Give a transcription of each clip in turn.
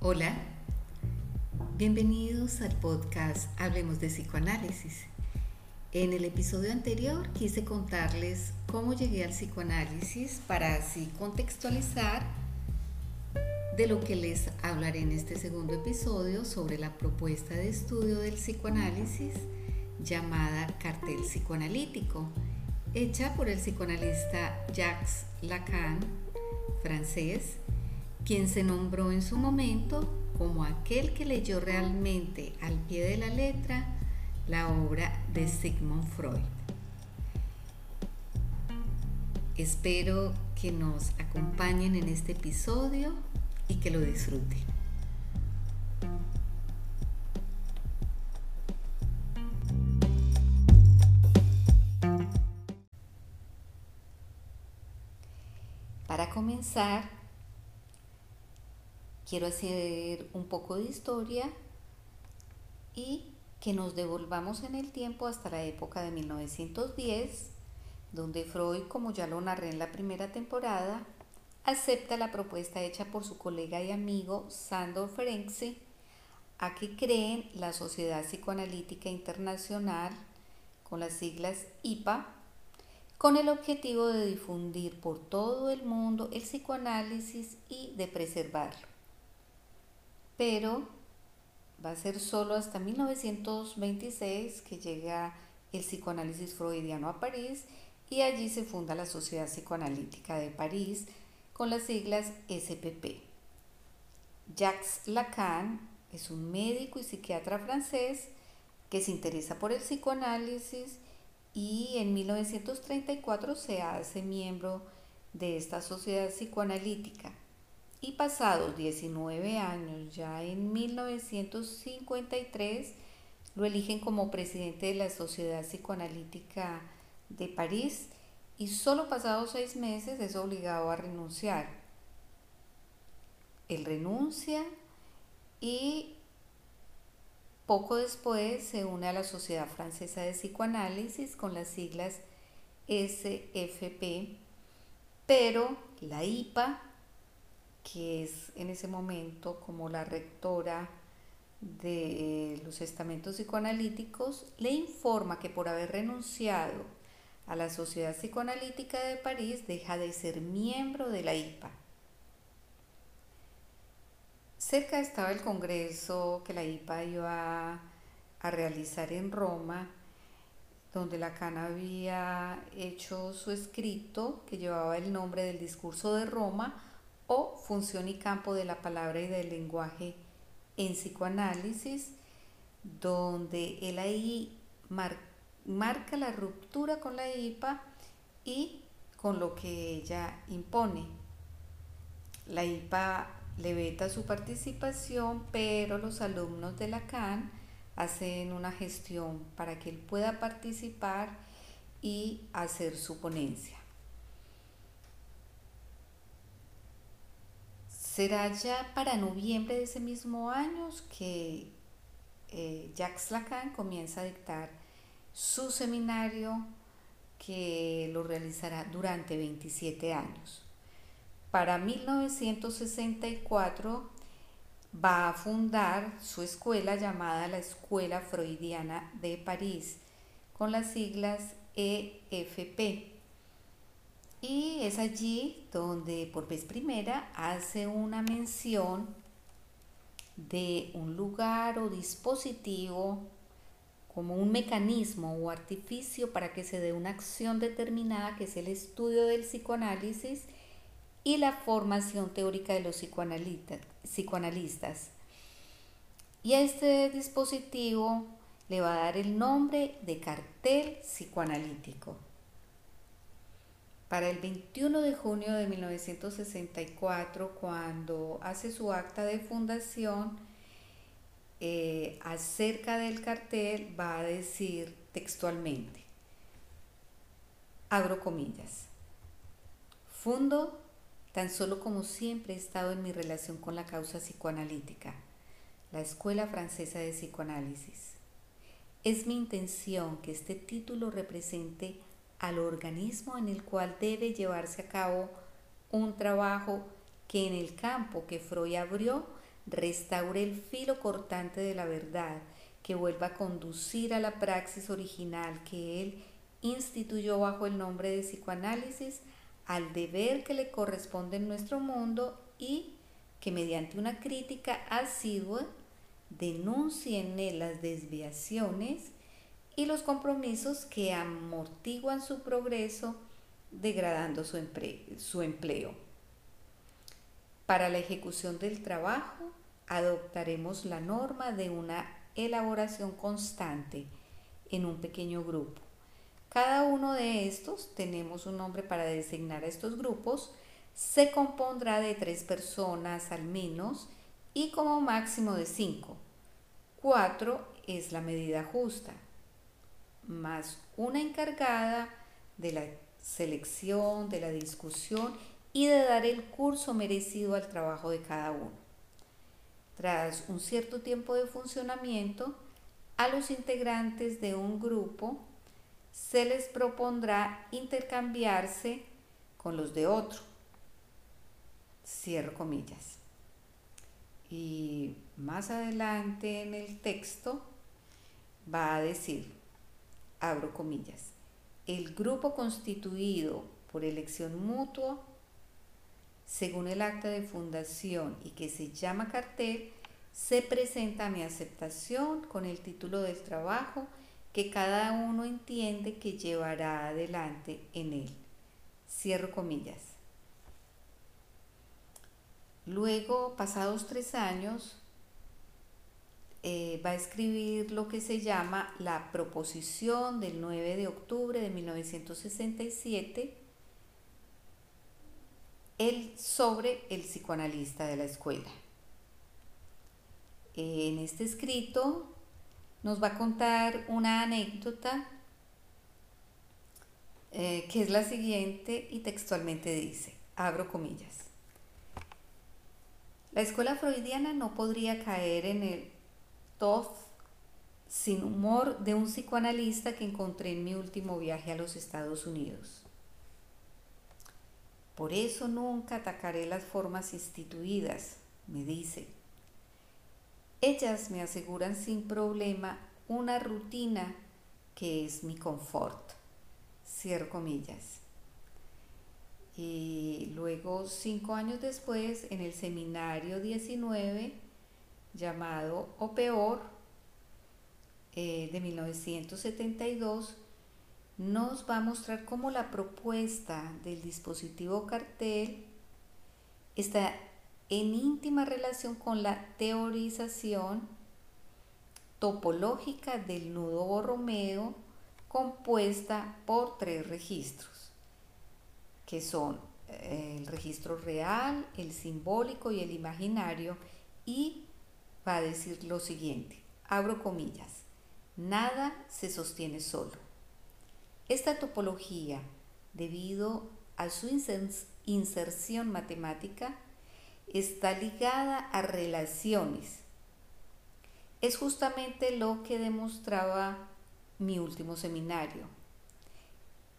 Hola, bienvenidos al podcast Hablemos de Psicoanálisis. En el episodio anterior quise contarles cómo llegué al psicoanálisis para así contextualizar de lo que les hablaré en este segundo episodio sobre la propuesta de estudio del psicoanálisis llamada cartel psicoanalítico, hecha por el psicoanalista Jacques Lacan, francés, quien se nombró en su momento como aquel que leyó realmente al pie de la letra la obra de Sigmund Freud. Espero que nos acompañen en este episodio y que lo disfruten. Para comenzar, quiero hacer un poco de historia y que nos devolvamos en el tiempo hasta la época de 1910, donde Freud, como ya lo narré en la primera temporada, acepta la propuesta hecha por su colega y amigo Sandor Ferenczi a que creen la Sociedad Psicoanalítica Internacional, con las siglas IPA, con el objetivo de difundir por todo el mundo el psicoanálisis y de preservarlo. Pero va a ser solo hasta 1926 que llega el psicoanálisis freudiano a París y allí se funda la Sociedad Psicoanalítica de París con las siglas SPP. Jacques Lacan es un médico y psiquiatra francés que se interesa por el psicoanálisis y en 1934 se hace miembro de esta sociedad psicoanalítica. Y pasados 19 años, ya en 1953, lo eligen como presidente de la Sociedad Psicoanalítica de París y solo pasados seis meses es obligado a renunciar. Él renuncia y poco después se une a la Sociedad Francesa de Psicoanálisis con las siglas SFP, pero la IPA, que es en ese momento como la rectora de los estamentos psicoanalíticos, le informa que por haber renunciado a la Sociedad Psicoanalítica de París deja de ser miembro de la IPA. Cerca estaba el congreso que la IPA iba a realizar en Roma, donde Lacan había hecho su escrito que llevaba el nombre del discurso de Roma o función y campo de la palabra y del lenguaje en psicoanálisis, donde él ahí marca la ruptura con la IPA y con lo que ella impone. La IPA le veta su participación, pero los alumnos de Lacan hacen una gestión para que él pueda participar y hacer su ponencia. Será ya para noviembre de ese mismo año que eh, Jacques Lacan comienza a dictar su seminario que lo realizará durante 27 años. Para 1964 va a fundar su escuela llamada la Escuela Freudiana de París, con las siglas EFP. Y es allí donde por vez primera hace una mención de un lugar o dispositivo como un mecanismo o artificio para que se dé una acción determinada que es el estudio del psicoanálisis y la formación teórica de los psicoanalistas. Y a este dispositivo le va a dar el nombre de cartel psicoanalítico. Para el 21 de junio de 1964, cuando hace su acta de fundación, eh, acerca del cartel va a decir textualmente, abro comillas, fundo tan solo como siempre he estado en mi relación con la causa psicoanalítica, la Escuela Francesa de Psicoanálisis. Es mi intención que este título represente al organismo en el cual debe llevarse a cabo un trabajo que en el campo que Freud abrió restaure el filo cortante de la verdad, que vuelva a conducir a la praxis original que él instituyó bajo el nombre de psicoanálisis al deber que le corresponde en nuestro mundo y que mediante una crítica asidua denuncie en él las desviaciones y los compromisos que amortiguan su progreso degradando su su empleo. Para la ejecución del trabajo adoptaremos la norma de una elaboración constante en un pequeño grupo. Cada uno de estos, tenemos un nombre para designar a estos grupos, se compondrá de tres personas al menos y como máximo de cinco. Cuatro es la medida justa, más una encargada de la selección, de la discusión y de dar el curso merecido al trabajo de cada uno. Tras un cierto tiempo de funcionamiento, a los integrantes de un grupo se les propondrá intercambiarse con los de otro. Cierro comillas. Y más adelante en el texto va a decir, abro comillas, el grupo constituido por elección mutua, según el acta de fundación y que se llama cartel, se presenta a mi aceptación con el título del trabajo que cada uno entiende que llevará adelante en él. Cierro comillas. Luego, pasados tres años, eh, va a escribir lo que se llama la proposición del 9 de octubre de 1967 el, sobre el psicoanalista de la escuela. En este escrito nos va a contar una anécdota eh, que es la siguiente y textualmente dice, abro comillas. La escuela freudiana no podría caer en el tof sin humor de un psicoanalista que encontré en mi último viaje a los Estados Unidos. Por eso nunca atacaré las formas instituidas, me dice. Ellas me aseguran sin problema una rutina que es mi confort. Cierro comillas. Y luego, cinco años después, en el seminario 19, llamado O Peor, eh, de 1972, nos va a mostrar cómo la propuesta del dispositivo cartel está en íntima relación con la teorización topológica del nudo Borromeo compuesta por tres registros, que son eh, el registro real, el simbólico y el imaginario, y va a decir lo siguiente, abro comillas, nada se sostiene solo. Esta topología, debido a su inserción matemática, está ligada a relaciones. Es justamente lo que demostraba mi último seminario.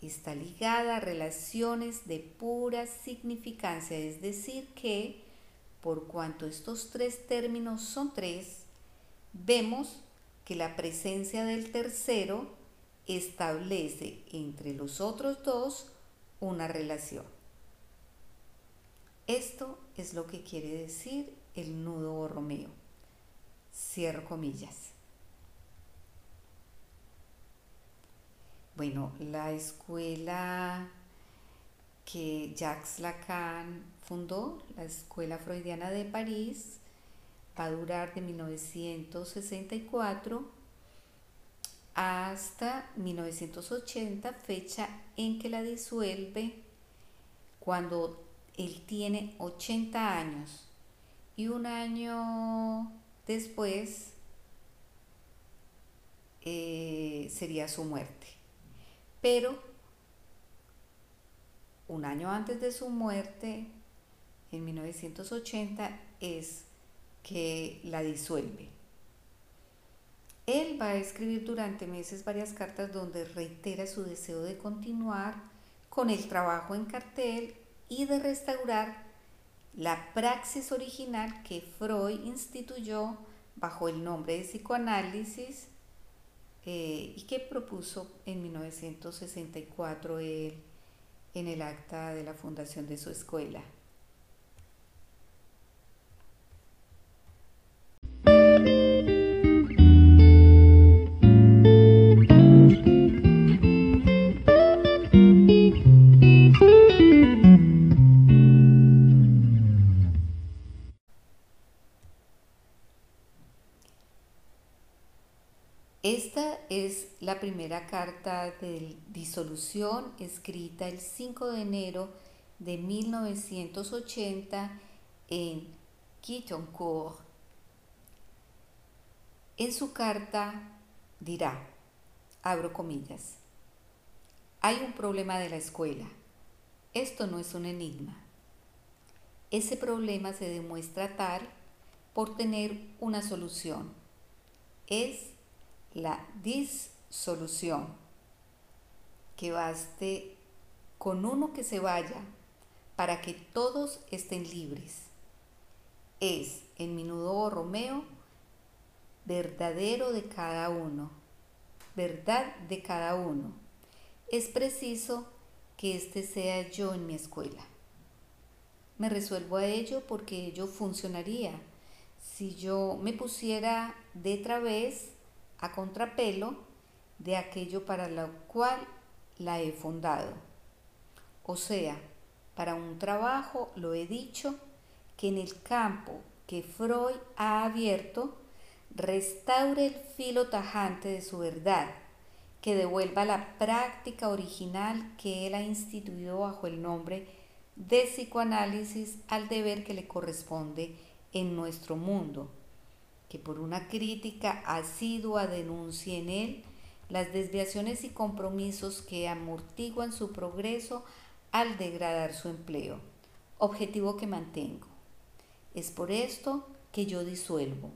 Está ligada a relaciones de pura significancia, es decir, que por cuanto estos tres términos son tres, vemos que la presencia del tercero establece entre los otros dos una relación. Esto es lo que quiere decir el nudo Borromeo. Cierro comillas. Bueno, la escuela que Jacques Lacan fundó, la Escuela Freudiana de París, va a durar de 1964 hasta 1980, fecha en que la disuelve cuando él tiene 80 años y un año después eh, sería su muerte. Pero un año antes de su muerte, en 1980, es que la disuelve. Él va a escribir durante meses varias cartas donde reitera su deseo de continuar con el trabajo en cartel y de restaurar la praxis original que Freud instituyó bajo el nombre de psicoanálisis eh, y que propuso en 1964 él en el acta de la fundación de su escuela. La primera carta de disolución escrita el 5 de enero de 1980 en Quitoncourt. En su carta dirá, abro comillas, hay un problema de la escuela. Esto no es un enigma. Ese problema se demuestra tal por tener una solución. Es la disolución. Que baste con uno que se vaya para que todos estén libres. Es, en mi nudo Romeo, verdadero de cada uno, verdad de cada uno. Es preciso que este sea yo en mi escuela. Me resuelvo a ello porque ello funcionaría si yo me pusiera de través a contrapelo de aquello para lo cual la he fundado. O sea, para un trabajo, lo he dicho, que en el campo que Freud ha abierto, restaure el filo tajante de su verdad, que devuelva la práctica original que él ha instituido bajo el nombre de psicoanálisis al deber que le corresponde en nuestro mundo que por una crítica asidua denuncie en él las desviaciones y compromisos que amortiguan su progreso al degradar su empleo, objetivo que mantengo. Es por esto que yo disuelvo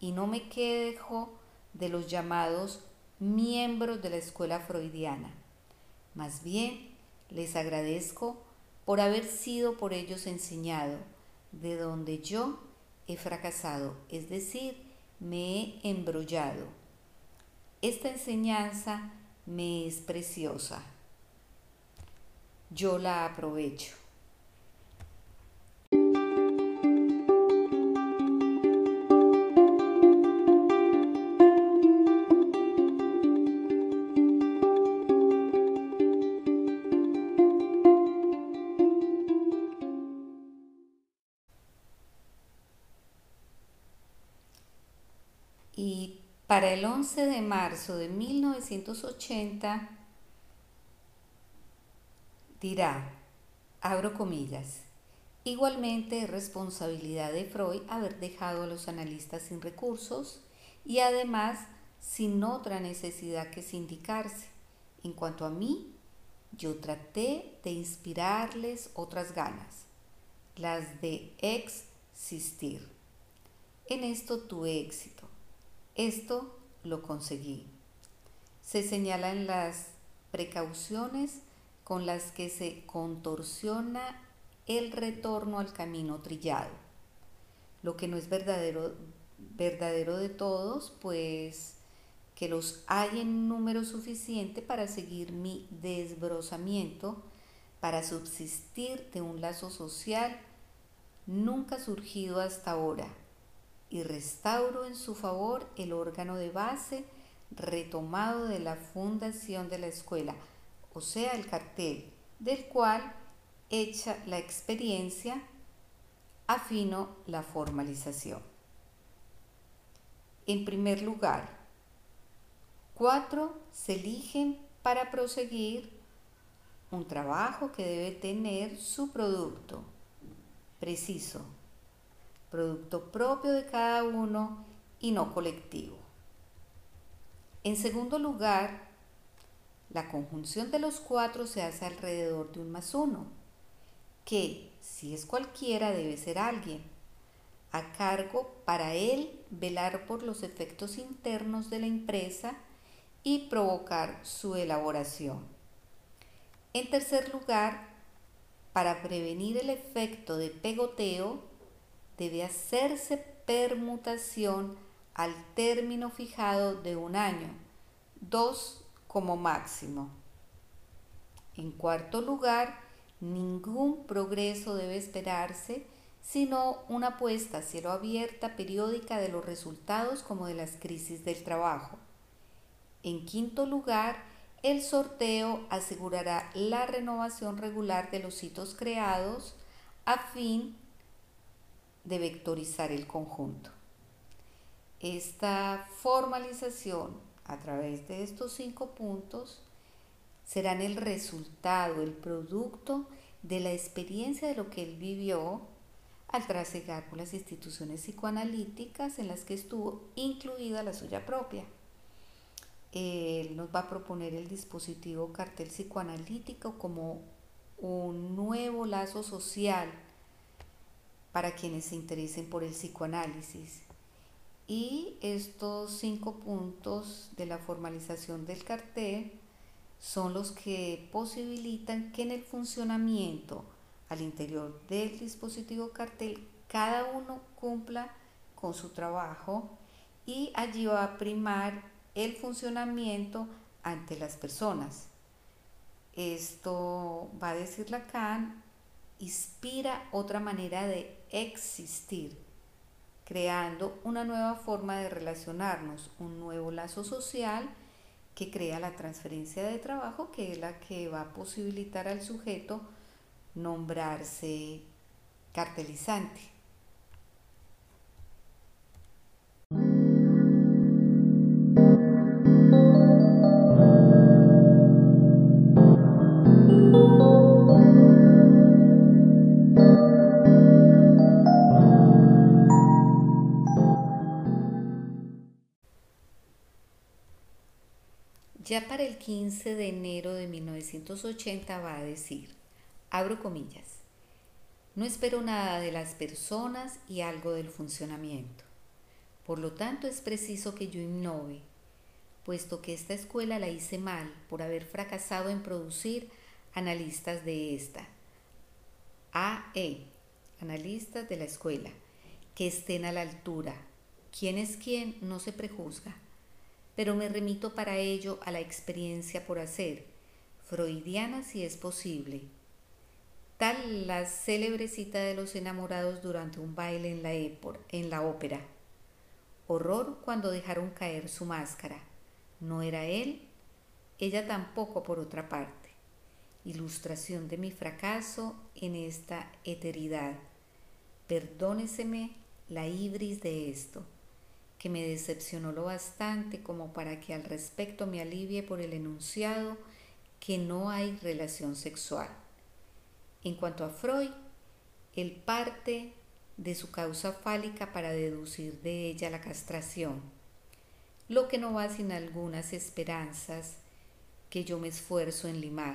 y no me quejo de los llamados miembros de la escuela freudiana. Más bien, les agradezco por haber sido por ellos enseñado, de donde yo he fracasado, es decir, me he embrollado. Esta enseñanza me es preciosa. Yo la aprovecho. Para el 11 de marzo de 1980 dirá, abro comillas, igualmente es responsabilidad de Freud haber dejado a los analistas sin recursos y además sin otra necesidad que sindicarse. En cuanto a mí, yo traté de inspirarles otras ganas, las de existir. En esto tuve éxito. Esto lo conseguí. Se señalan las precauciones con las que se contorsiona el retorno al camino trillado. Lo que no es verdadero, verdadero de todos, pues que los hay en número suficiente para seguir mi desbrozamiento, para subsistir de un lazo social nunca surgido hasta ahora y restauro en su favor el órgano de base retomado de la fundación de la escuela, o sea, el cartel, del cual, hecha la experiencia, afino la formalización. En primer lugar, cuatro se eligen para proseguir un trabajo que debe tener su producto preciso, producto propio de cada uno y no colectivo. En segundo lugar, la conjunción de los cuatro se hace alrededor de un más uno, que, si es cualquiera, debe ser alguien, a cargo para él velar por los efectos internos de la empresa y provocar su elaboración. En tercer lugar, para prevenir el efecto de pegoteo, debe hacerse permutación al término fijado de un año, dos como máximo. En cuarto lugar, ningún progreso debe esperarse sino una apuesta a cielo abierta periódica de los resultados como de las crisis del trabajo. En quinto lugar, el sorteo asegurará la renovación regular de los hitos creados a fin de vectorizar el conjunto. Esta formalización a través de estos cinco puntos serán el resultado, el producto de la experiencia de lo que él vivió al trasegar por las instituciones psicoanalíticas en las que estuvo, incluida la suya propia. Él nos va a proponer el dispositivo cartel psicoanalítico como un nuevo lazo social para quienes se interesen por el psicoanálisis. Y estos cinco puntos de la formalización del cartel son los que posibilitan que en el funcionamiento al interior del dispositivo cartel cada uno cumpla con su trabajo y allí va a primar el funcionamiento ante las personas. Esto va a decir Lacan, inspira otra manera de existir, creando una nueva forma de relacionarnos, un nuevo lazo social que crea la transferencia de trabajo, que es la que va a posibilitar al sujeto nombrarse cartelizante. Ya para el 15 de enero de 1980 va a decir, abro comillas, no espero nada de las personas y algo del funcionamiento. Por lo tanto es preciso que yo innove, puesto que esta escuela la hice mal por haber fracasado en producir analistas de esta. AE, analistas de la escuela, que estén a la altura. ¿Quién es quién? No se prejuzga pero me remito para ello a la experiencia por hacer, freudiana si es posible. Tal la célebre cita de los enamorados durante un baile en la, en la ópera. Horror cuando dejaron caer su máscara. No era él, ella tampoco por otra parte. Ilustración de mi fracaso en esta eteridad. Perdóneseme la ibris de esto que me decepcionó lo bastante como para que al respecto me alivie por el enunciado que no hay relación sexual. En cuanto a Freud, él parte de su causa fálica para deducir de ella la castración, lo que no va sin algunas esperanzas que yo me esfuerzo en limar.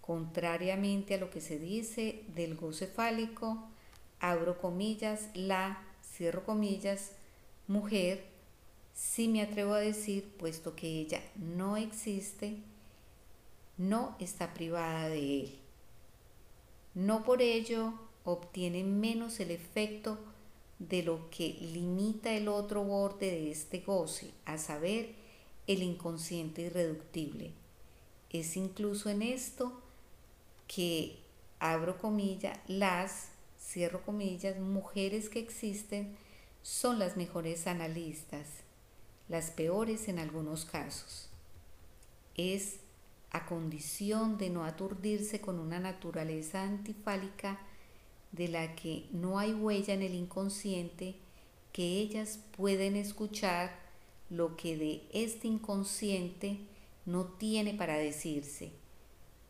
Contrariamente a lo que se dice del goce fálico, abro comillas, la, cierro comillas, mujer, si me atrevo a decir, puesto que ella no existe, no está privada de él. No por ello obtiene menos el efecto de lo que limita el otro borde de este goce, a saber, el inconsciente irreductible. Es incluso en esto que, abro comillas, las, cierro comillas, mujeres que existen, son las mejores analistas, las peores en algunos casos. Es a condición de no aturdirse con una naturaleza antifálica de la que no hay huella en el inconsciente, que ellas pueden escuchar lo que de este inconsciente no tiene para decirse,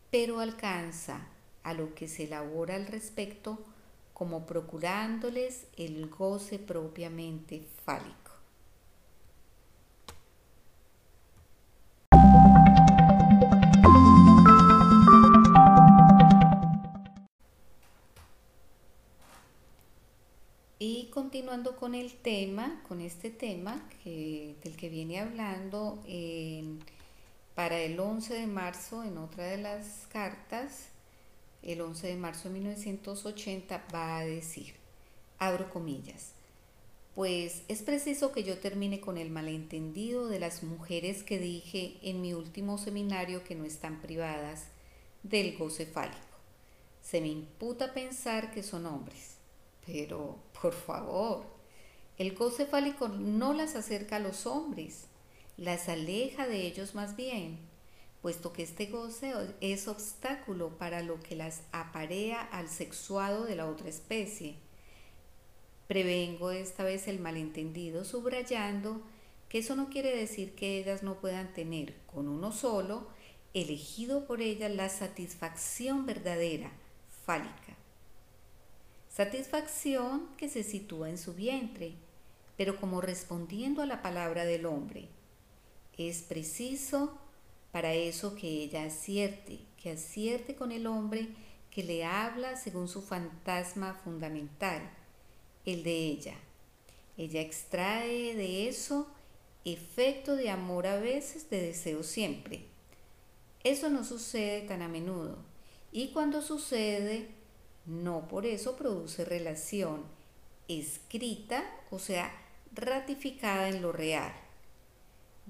pero alcanza a lo que se elabora al respecto como procurándoles el goce propiamente fálico. Y continuando con el tema, con este tema del que viene hablando para el 11 de marzo en otra de las cartas, el 11 de marzo de 1980, va a decir, abro comillas, pues es preciso que yo termine con el malentendido de las mujeres que dije en mi último seminario que no están privadas del goce fálico. Se me imputa pensar que son hombres, pero por favor, el goce fálico no las acerca a los hombres, las aleja de ellos más bien, puesto que este goce es obstáculo para lo que las aparea al sexuado de la otra especie Prevengo esta vez el malentendido subrayando que eso no quiere decir que ellas no puedan tener con uno solo, elegido por ellas, la satisfacción verdadera, fálica. Satisfacción que se sitúa en su vientre, pero como respondiendo a la palabra del hombre. Es preciso para eso que ella acierte, que acierte con el hombre que le habla según su fantasma fundamental el de ella. Ella extrae de eso efecto de amor a veces, de deseo siempre. Eso no sucede tan a menudo y cuando sucede, no por eso produce relación escrita, o sea, ratificada en lo real.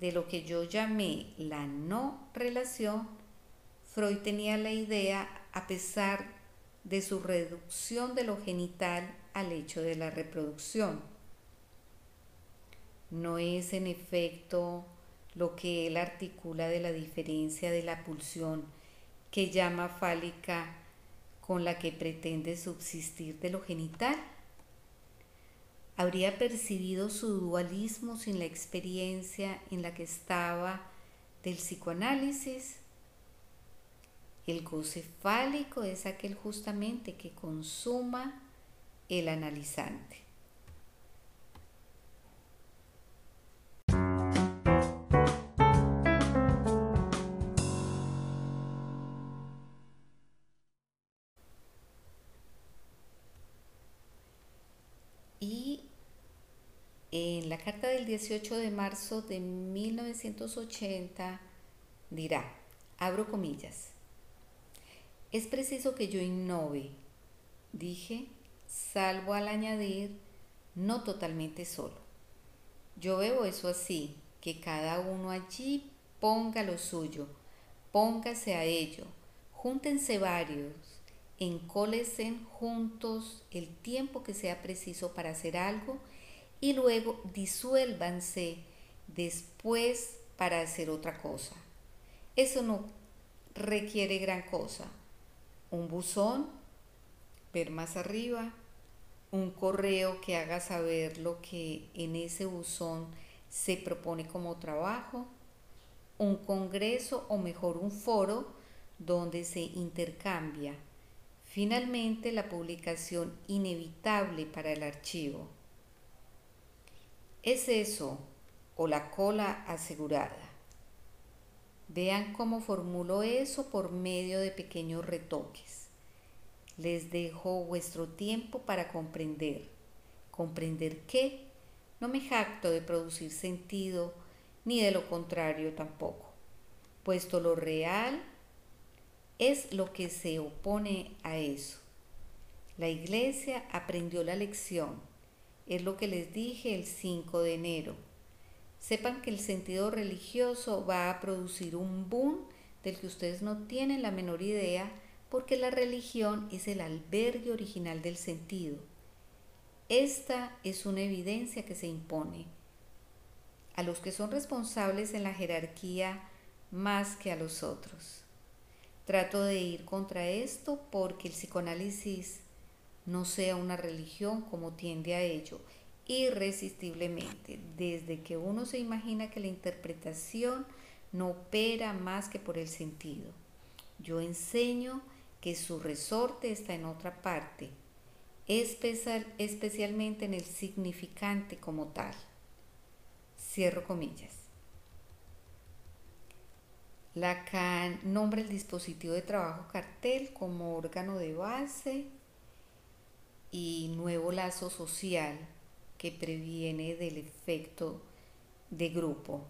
De lo que yo llamé la no relación, Freud tenía la idea, a pesar de su reducción de lo genital al hecho de la reproducción. No es en efecto lo que él articula de la diferencia de la pulsión que llama fálica con la que pretende subsistir de lo genital. Habría percibido su dualismo sin la experiencia en la que estaba del psicoanálisis. El goce fálico es aquel justamente que consuma el analizante. La carta del 18 de marzo de 1980 dirá, abro comillas, es preciso que yo innove, dije, salvo al añadir no totalmente solo. Yo veo eso así, que cada uno allí ponga lo suyo, póngase a ello, júntense varios, encólesen juntos el tiempo que sea preciso para hacer algo y luego disuélvanse después para hacer otra cosa. Eso no requiere gran cosa. Un buzón, ver más arriba, un correo que haga saber lo que en ese buzón se propone como trabajo, un congreso o mejor un foro donde se intercambia. Finalmente, la publicación inevitable para el archivo. Es eso o la cola asegurada. Vean cómo formulo eso por medio de pequeños retoques. Les dejo vuestro tiempo para comprender. ¿Comprender qué? No me jacto de producir sentido, ni de lo contrario tampoco, puesto lo real es lo que se opone a eso. La iglesia aprendió la lección, es lo que les dije el 5 de enero. Sepan que el sentido religioso va a producir un boom del que ustedes no tienen la menor idea porque la religión es el albergue original del sentido. Esta es una evidencia que se impone a los que son responsables en la jerarquía más que a los otros. Trato de ir contra esto porque el psicoanálisis no sea una religión como tiende a ello, irresistiblemente, desde que uno se imagina que la interpretación no opera más que por el sentido. Yo enseño que su resorte está en otra parte, especial, especialmente en el significante como tal. Cierro comillas. Lacan nombra el dispositivo de trabajo cartel como órgano de base y nuevo lazo social que previene del efecto de grupo.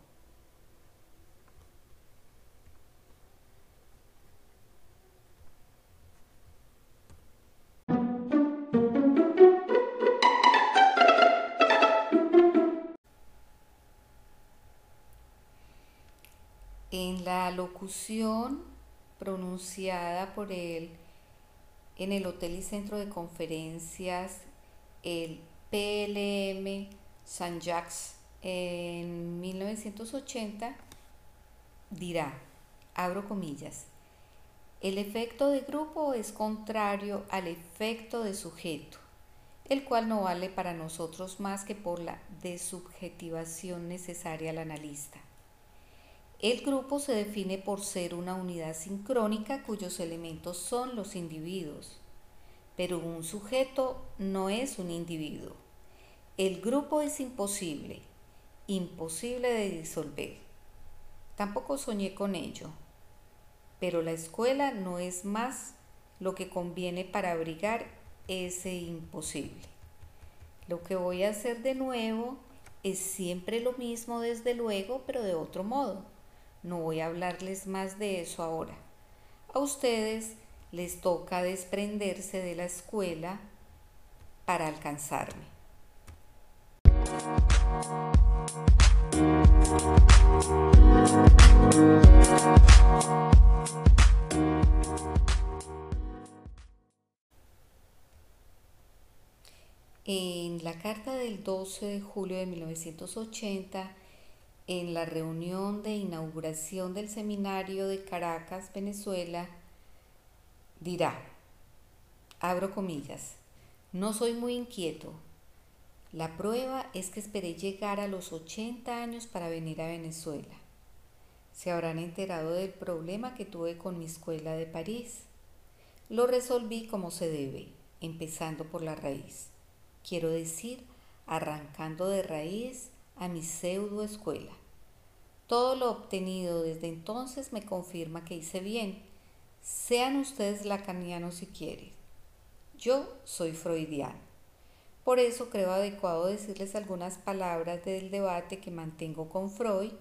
En la locución pronunciada por el en el Hotel y Centro de Conferencias, el PLM San Jacques en 1980, dirá, abro comillas, el efecto de grupo es contrario al efecto de sujeto, el cual no vale para nosotros más que por la desubjetivación necesaria al analista. El grupo se define por ser una unidad sincrónica cuyos elementos son los individuos, pero un sujeto no es un individuo. El grupo es imposible, imposible de disolver. Tampoco soñé con ello, pero la escuela no es más lo que conviene para abrigar ese imposible. Lo que voy a hacer de nuevo es siempre lo mismo desde luego, pero de otro modo no voy a hablarles más de eso ahora. A ustedes les toca desprenderse de la escuela para alcanzarme. En la carta del 12 de julio de 1980, en la reunión de inauguración del seminario de Caracas, Venezuela, dirá, abro comillas, no soy muy inquieto. La prueba es que esperé llegar a los 80 años para venir a Venezuela. Se habrán enterado del problema que tuve con mi escuela de París. Lo resolví como se debe, empezando por la raíz. Quiero decir, arrancando de raíz a mi pseudo escuela. Todo lo obtenido desde entonces me confirma que hice bien. Sean ustedes lacanianos si quieren. Yo soy freudiano. Por eso creo adecuado decirles algunas palabras del debate que mantengo con Freud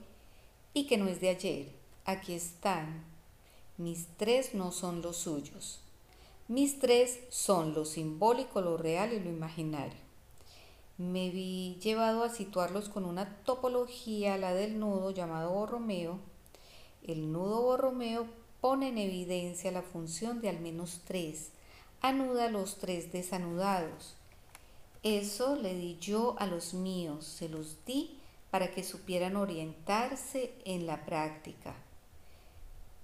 y que no es de ayer. Aquí están. Mis tres no son los suyos. Mis tres son lo simbólico, lo real y lo imaginario me vi llevado a situarlos con una topología, la del nudo llamado borromeo. El nudo borromeo pone en evidencia la función de al menos tres, anuda los tres desanudados. Eso le di yo a los míos, se los di para que supieran orientarse en la práctica.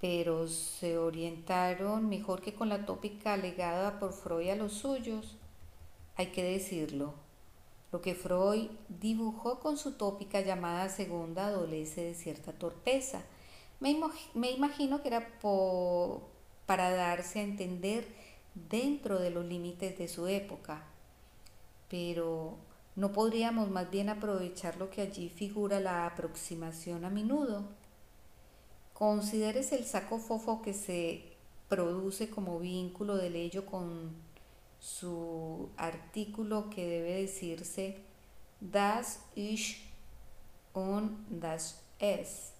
Pero se orientaron mejor que con la tópica legada por Freud a los suyos, hay que decirlo lo que Freud dibujó con su tópica llamada segunda adolece de cierta torpeza. Me, imagino que era para darse a entender dentro de los límites de su época. Pero ¿no podríamos más bien aprovechar lo que allí figura la aproximación a menudo? Consideres el saco fofo que se produce como vínculo del ello con su artículo que debe decirse das Ich und das Es.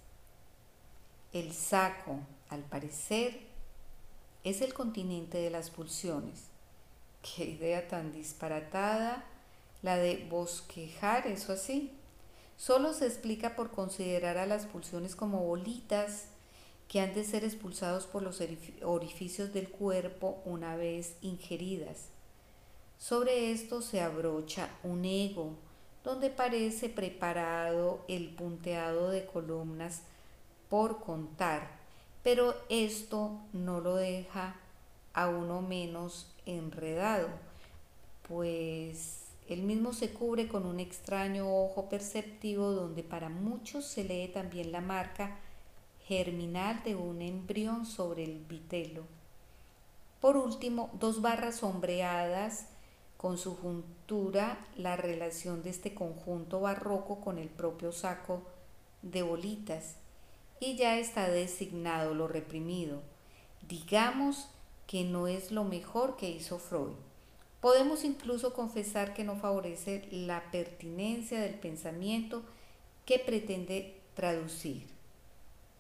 El saco, al parecer, es el continente de las pulsiones. Qué idea tan disparatada la de bosquejar, eso así. Solo se explica por considerar a las pulsiones como bolitas que han de ser expulsados por los orificios del cuerpo una vez ingeridas. Sobre esto se abrocha un ego, donde parece preparado el punteado de columnas por contar, pero esto no lo deja a uno menos enredado, pues él mismo se cubre con un extraño ojo perceptivo donde para muchos se lee también la marca germinal de un embrión sobre el vitelo. Por último, dos barras sombreadas con su juntura la relación de este conjunto barroco con el propio saco de bolitas y ya está designado lo reprimido. Digamos que no es lo mejor que hizo Freud. Podemos incluso confesar que no favorece la pertinencia del pensamiento que pretende traducir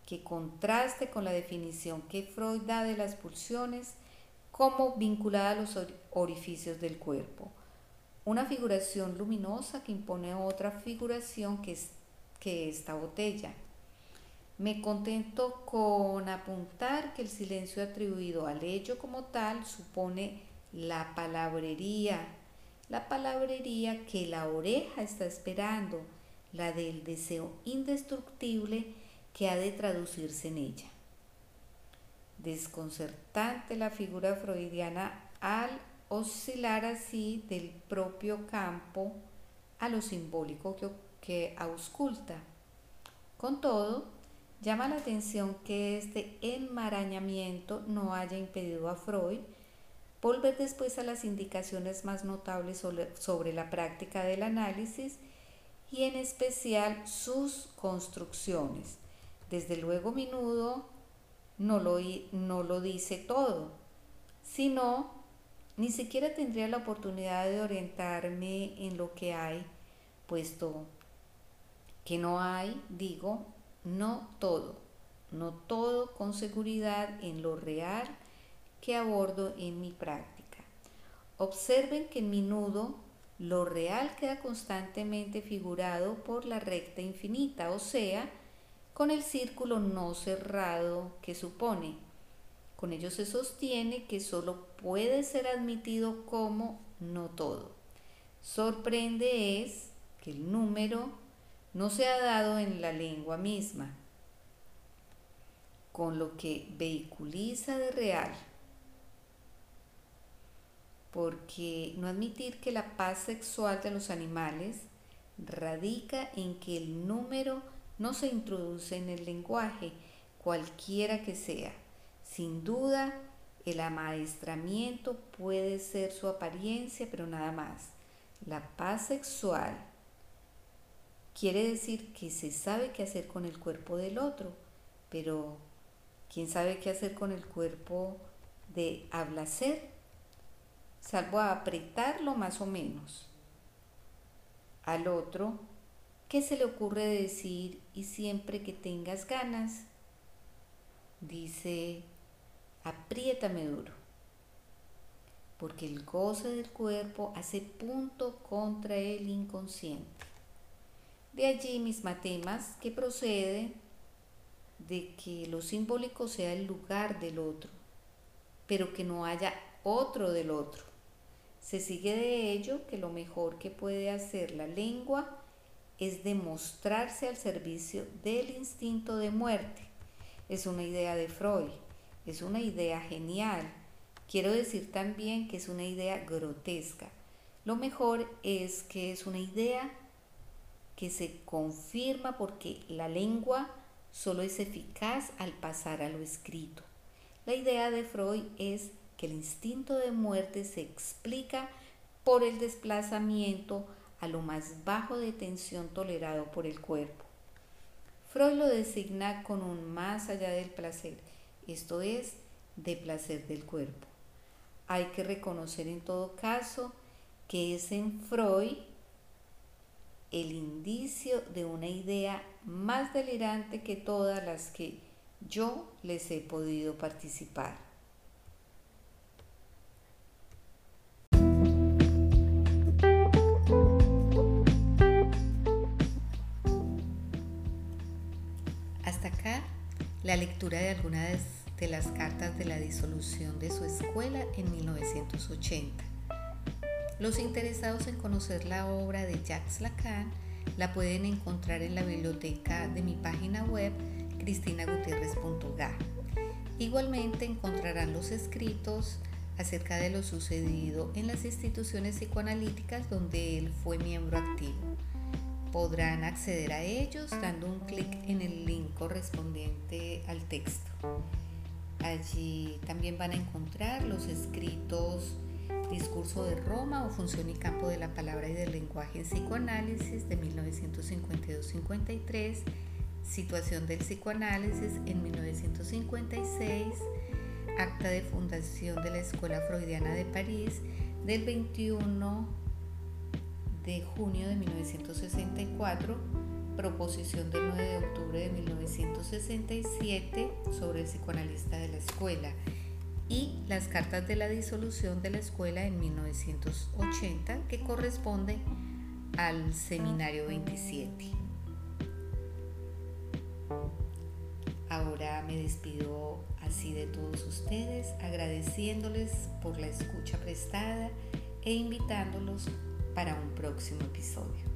que contraste con la definición que Freud da de las pulsiones como vinculada a los orificios del cuerpo. Una figuración luminosa que impone otra figuración que es que esta botella. Me contento con apuntar que el silencio atribuido al hecho como tal supone la palabrería, la palabrería que la oreja está esperando, la del deseo indestructible que ha de traducirse en ella. Desconcertante la figura freudiana al oscilar así del propio campo a lo simbólico que, ausculta. Con todo, llama la atención que este enmarañamiento no haya impedido a Freud volver después a las indicaciones más notables sobre, la práctica del análisis y en especial sus construcciones. Desde luego, minudo no lo, no lo dice todo, sino ni siquiera tendría la oportunidad de orientarme en lo que hay, puesto que no hay, digo, no todo, no todo con seguridad en lo real que abordo en mi práctica. Observen que en mi nudo lo real queda constantemente figurado por la recta infinita, o sea, con el círculo no cerrado que supone con ello se sostiene que solo puede ser admitido como no todo. Sorprende es que el número no se ha dado en la lengua misma, con lo que vehiculiza de real. Porque no admitir que la paz sexual de los animales radica en que el número no se introduce en el lenguaje, cualquiera que sea sin duda, el amaestramiento puede ser su apariencia, pero nada más. La paz sexual quiere decir que se sabe qué hacer con el cuerpo del otro, pero ¿quién sabe qué hacer con el cuerpo de hablacer? Salvo a apretarlo más o menos. Al otro, ¿qué se le ocurre decir y siempre que tengas ganas? Dice apriétame duro, porque el goce del cuerpo hace punto contra el inconsciente. De allí mis matemas que procede de que lo simbólico sea el lugar del otro, pero que no haya otro del otro. Se sigue de ello que lo mejor que puede hacer la lengua es demostrarse al servicio del instinto de muerte. Es una idea de Freud es una idea genial. Quiero decir también que es una idea grotesca. Lo mejor es que es una idea que se confirma porque la lengua solo es eficaz al pasar a lo escrito. La idea de Freud es que el instinto de muerte se explica por el desplazamiento a lo más bajo de tensión tolerado por el cuerpo. Freud lo designa con un más allá del placer esto es, de placer del cuerpo. Hay que reconocer en todo caso que es en Freud el indicio de una idea más delirante que todas las que yo les he podido participar. La lectura de algunas de las cartas de la disolución de su escuela en 1980. Los interesados en conocer la obra de Jacques Lacan la pueden encontrar en la biblioteca de mi página web cristinagutierrez.ga. Igualmente encontrarán los escritos acerca de lo sucedido en las instituciones psicoanalíticas donde él fue miembro activo. Podrán acceder a ellos dando un clic en el link correspondiente al texto. Allí también van a encontrar los escritos Discurso de Roma o Función y Campo de la Palabra y del Lenguaje en Psicoanálisis de 1952-53, Situación del Psicoanálisis en 1956, Acta de Fundación de la Escuela Freudiana de París del 21 de junio de 1964, proposición del 9 de octubre de 1967 sobre el psicoanalista de la escuela y las cartas de la disolución de la escuela en 1980 que corresponde al seminario 27. me despido así de todos ustedes, agradeciéndoles por la escucha prestada e invitándolos para un próximo episodio.